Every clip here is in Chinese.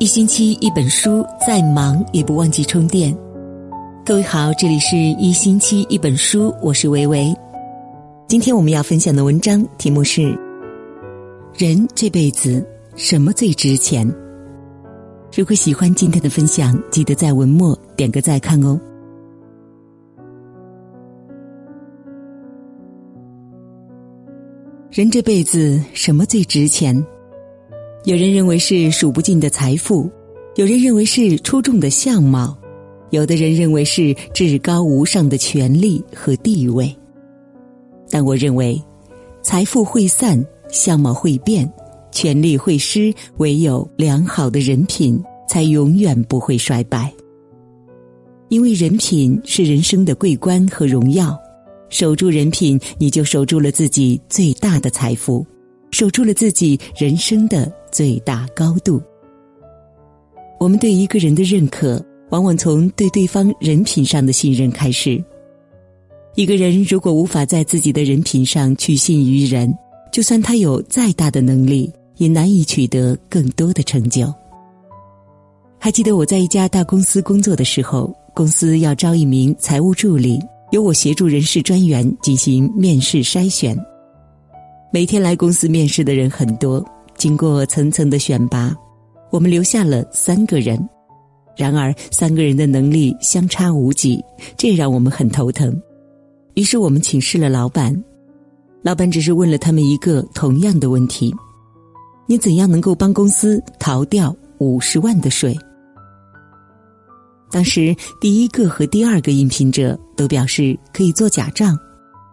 一星期一本书，再忙也不忘记充电。各位好，这里是一星期一本书，我是维维。今天我们要分享的文章题目是：人这辈子什么最值钱？如果喜欢今天的分享，记得在文末点个再看哦。人这辈子什么最值钱？有人认为是数不尽的财富，有人认为是出众的相貌，有的人认为是至高无上的权力和地位。但我认为，财富会散，相貌会变，权力会失，唯有良好的人品才永远不会衰败。因为人品是人生的桂冠和荣耀，守住人品，你就守住了自己最大的财富。守住了自己人生的最大高度。我们对一个人的认可，往往从对对方人品上的信任开始。一个人如果无法在自己的人品上取信于人，就算他有再大的能力，也难以取得更多的成就。还记得我在一家大公司工作的时候，公司要招一名财务助理，由我协助人事专员进行面试筛选。每天来公司面试的人很多，经过层层的选拔，我们留下了三个人。然而，三个人的能力相差无几，这让我们很头疼。于是，我们请示了老板，老板只是问了他们一个同样的问题：你怎样能够帮公司逃掉五十万的税？当时，第一个和第二个应聘者都表示可以做假账。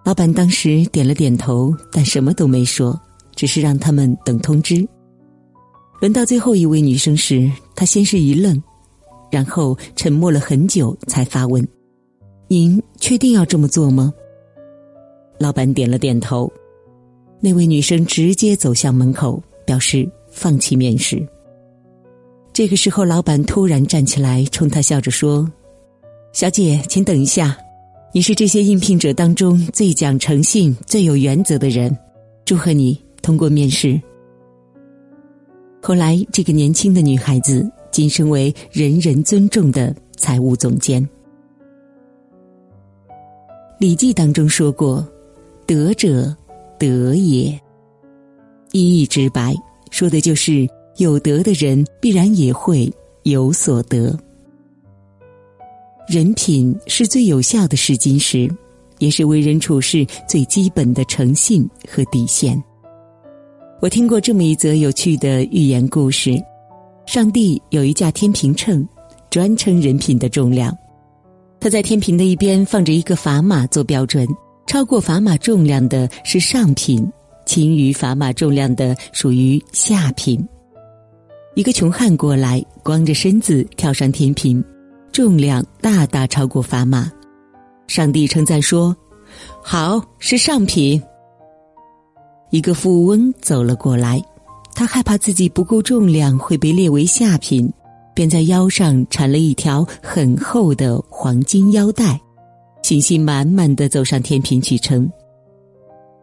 老板当时点了点头，但什么都没说，只是让他们等通知。轮到最后一位女生时，她先是一愣，然后沉默了很久，才发问：“您确定要这么做吗？”老板点了点头。那位女生直接走向门口，表示放弃面试。这个时候，老板突然站起来，冲她笑着说：“小姐，请等一下。”你是这些应聘者当中最讲诚信、最有原则的人，祝贺你通过面试。后来，这个年轻的女孩子晋升为人人尊重的财务总监。《礼记》当中说过：“德者，德也。”一义直白，说的就是有德的人必然也会有所得。人品是最有效的试金石，也是为人处事最基本的诚信和底线。我听过这么一则有趣的寓言故事：上帝有一架天平秤，专称人品的重量。他在天平的一边放着一个砝码做标准，超过砝码重量的是上品，轻于砝码重量的属于下品。一个穷汉过来，光着身子跳上天平。重量大大超过砝码，上帝称赞说：“好，是上品。”一个富翁走了过来，他害怕自己不够重量会被列为下品，便在腰上缠了一条很厚的黄金腰带，信心满满的走上天平去称。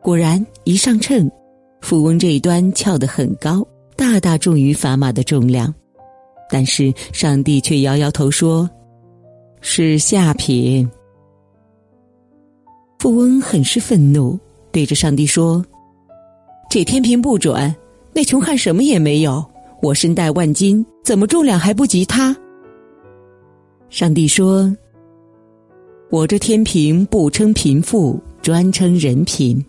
果然，一上秤，富翁这一端翘得很高，大大重于砝码的重量，但是上帝却摇摇头说。是下品。富翁很是愤怒，对着上帝说：“这天平不准，那穷汉什么也没有，我身带万金，怎么重量还不及他？”上帝说：“我这天平不称贫富，专称人品。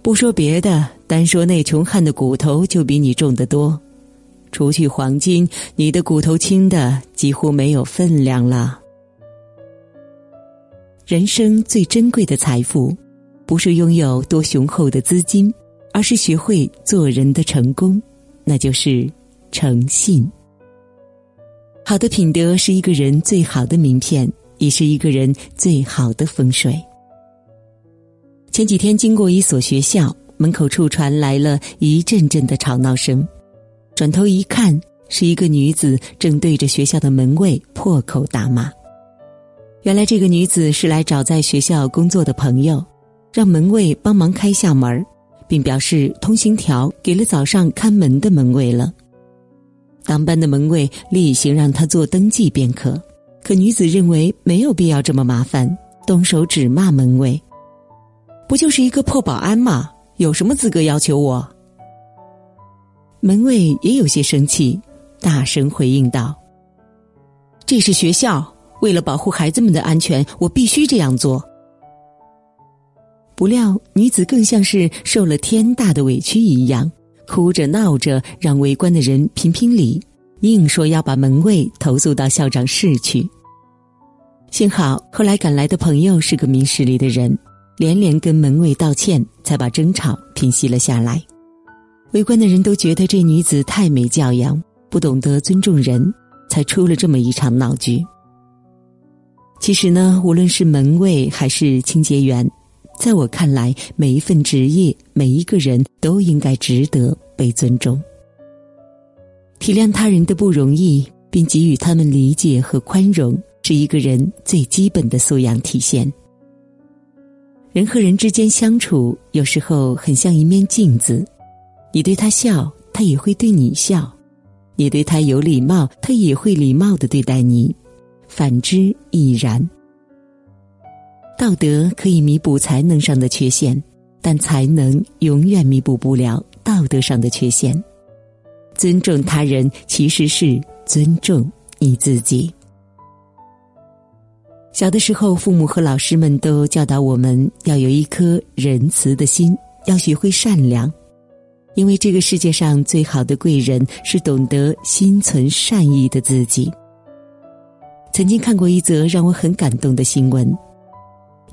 不说别的，单说那穷汉的骨头就比你重得多，除去黄金，你的骨头轻的几乎没有分量了。”人生最珍贵的财富，不是拥有多雄厚的资金，而是学会做人的成功，那就是诚信。好的品德是一个人最好的名片，也是一个人最好的风水。前几天经过一所学校，门口处传来了一阵阵的吵闹声，转头一看，是一个女子正对着学校的门卫破口大骂。原来这个女子是来找在学校工作的朋友，让门卫帮忙开下门并表示通行条给了早上看门的门卫了。当班的门卫例行让他做登记便可，可女子认为没有必要这么麻烦，动手指骂门卫：“不就是一个破保安吗？有什么资格要求我？”门卫也有些生气，大声回应道：“这是学校，为了保护孩子们的安全，我必须这样做。”不料女子更像是受了天大的委屈一样。哭着闹着，让围观的人评评理，硬说要把门卫投诉到校长室去。幸好后来赶来的朋友是个明事理的人，连连跟门卫道歉，才把争吵平息了下来。围观的人都觉得这女子太没教养，不懂得尊重人，才出了这么一场闹剧。其实呢，无论是门卫还是清洁员。在我看来，每一份职业，每一个人都应该值得被尊重。体谅他人的不容易，并给予他们理解和宽容，是一个人最基本的素养体现。人和人之间相处，有时候很像一面镜子，你对他笑，他也会对你笑；你对他有礼貌，他也会礼貌的对待你；反之亦然。道德可以弥补才能上的缺陷，但才能永远弥补不了道德上的缺陷。尊重他人其实是尊重你自己。小的时候，父母和老师们都教导我们要有一颗仁慈的心，要学会善良，因为这个世界上最好的贵人是懂得心存善意的自己。曾经看过一则让我很感动的新闻。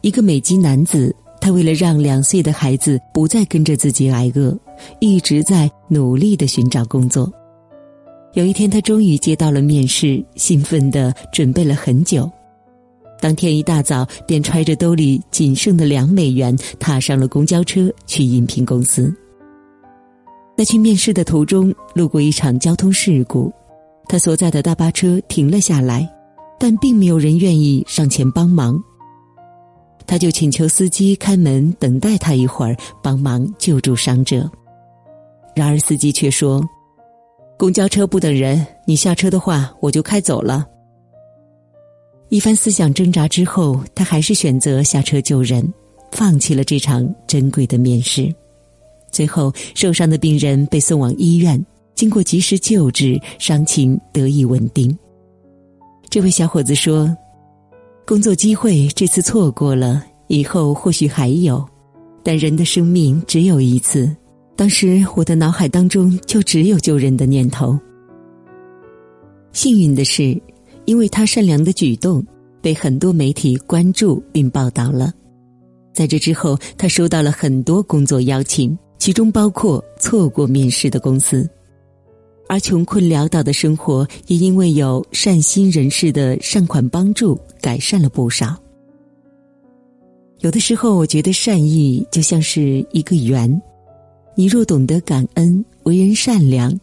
一个美籍男子，他为了让两岁的孩子不再跟着自己挨饿，一直在努力的寻找工作。有一天，他终于接到了面试，兴奋的准备了很久。当天一大早，便揣着兜里仅剩的两美元，踏上了公交车去应聘公司。在去面试的途中，路过一场交通事故，他所在的大巴车停了下来，但并没有人愿意上前帮忙。他就请求司机开门等待他一会儿，帮忙救助伤者。然而司机却说：“公交车不等人，你下车的话，我就开走了。”一番思想挣扎之后，他还是选择下车救人，放弃了这场珍贵的面试。最后，受伤的病人被送往医院，经过及时救治，伤情得以稳定。这位小伙子说。工作机会这次错过了，以后或许还有，但人的生命只有一次。当时我的脑海当中就只有救人的念头。幸运的是，因为他善良的举动，被很多媒体关注并报道了。在这之后，他收到了很多工作邀请，其中包括错过面试的公司。而穷困潦倒的生活，也因为有善心人士的善款帮助，改善了不少。有的时候，我觉得善意就像是一个圆，你若懂得感恩，为人善良，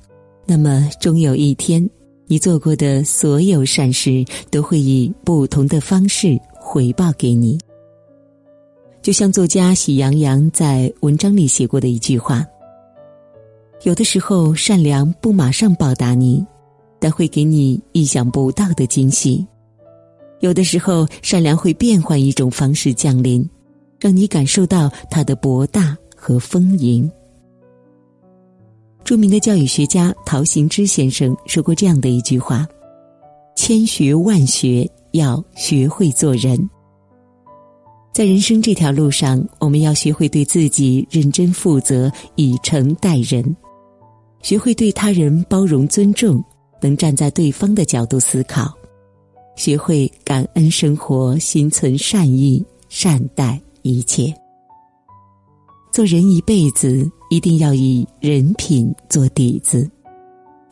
那么终有一天，你做过的所有善事都会以不同的方式回报给你。就像作家喜羊羊在文章里写过的一句话。有的时候，善良不马上报答你，但会给你意想不到的惊喜；有的时候，善良会变换一种方式降临，让你感受到它的博大和丰盈。著名的教育学家陶行知先生说过这样的一句话：“千学万学，要学会做人。”在人生这条路上，我们要学会对自己认真负责，以诚待人。学会对他人包容尊重，能站在对方的角度思考；学会感恩生活，心存善意，善待一切。做人一辈子，一定要以人品做底子，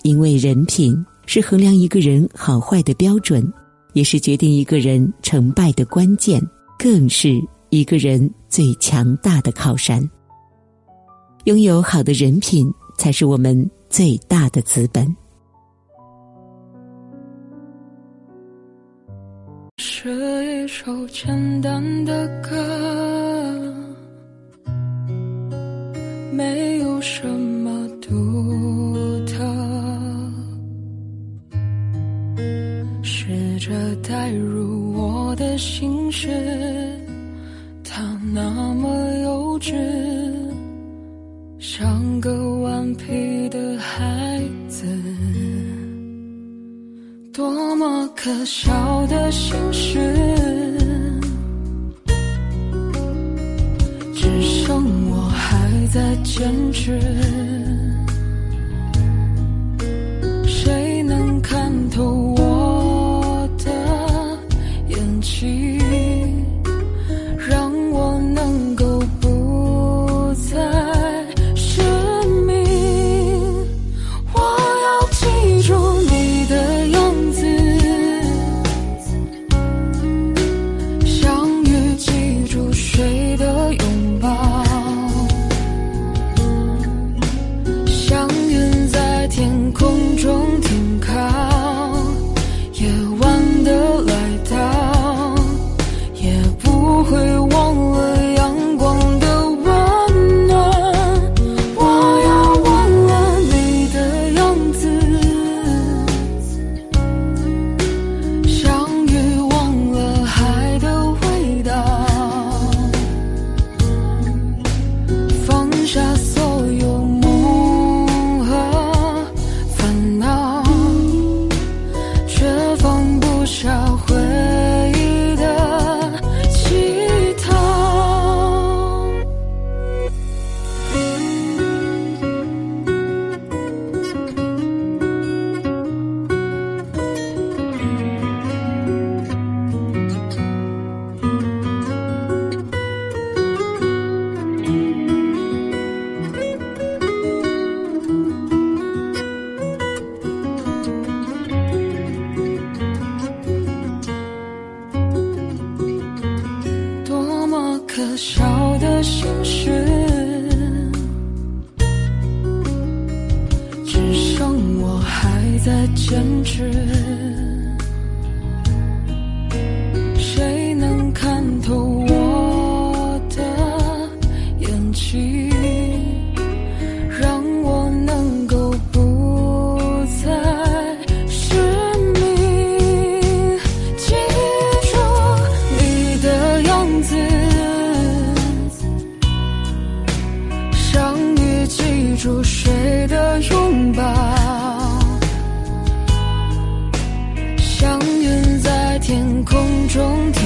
因为人品是衡量一个人好坏的标准，也是决定一个人成败的关键，更是一个人最强大的靠山。拥有好的人品。才是我们最大的资本。是一首简单的歌，没有什么独特。试着代入我的心事，它那么幼稚。像个顽皮的孩子多么可笑的心事。只剩我还在坚持谁能看透我的眼睛中听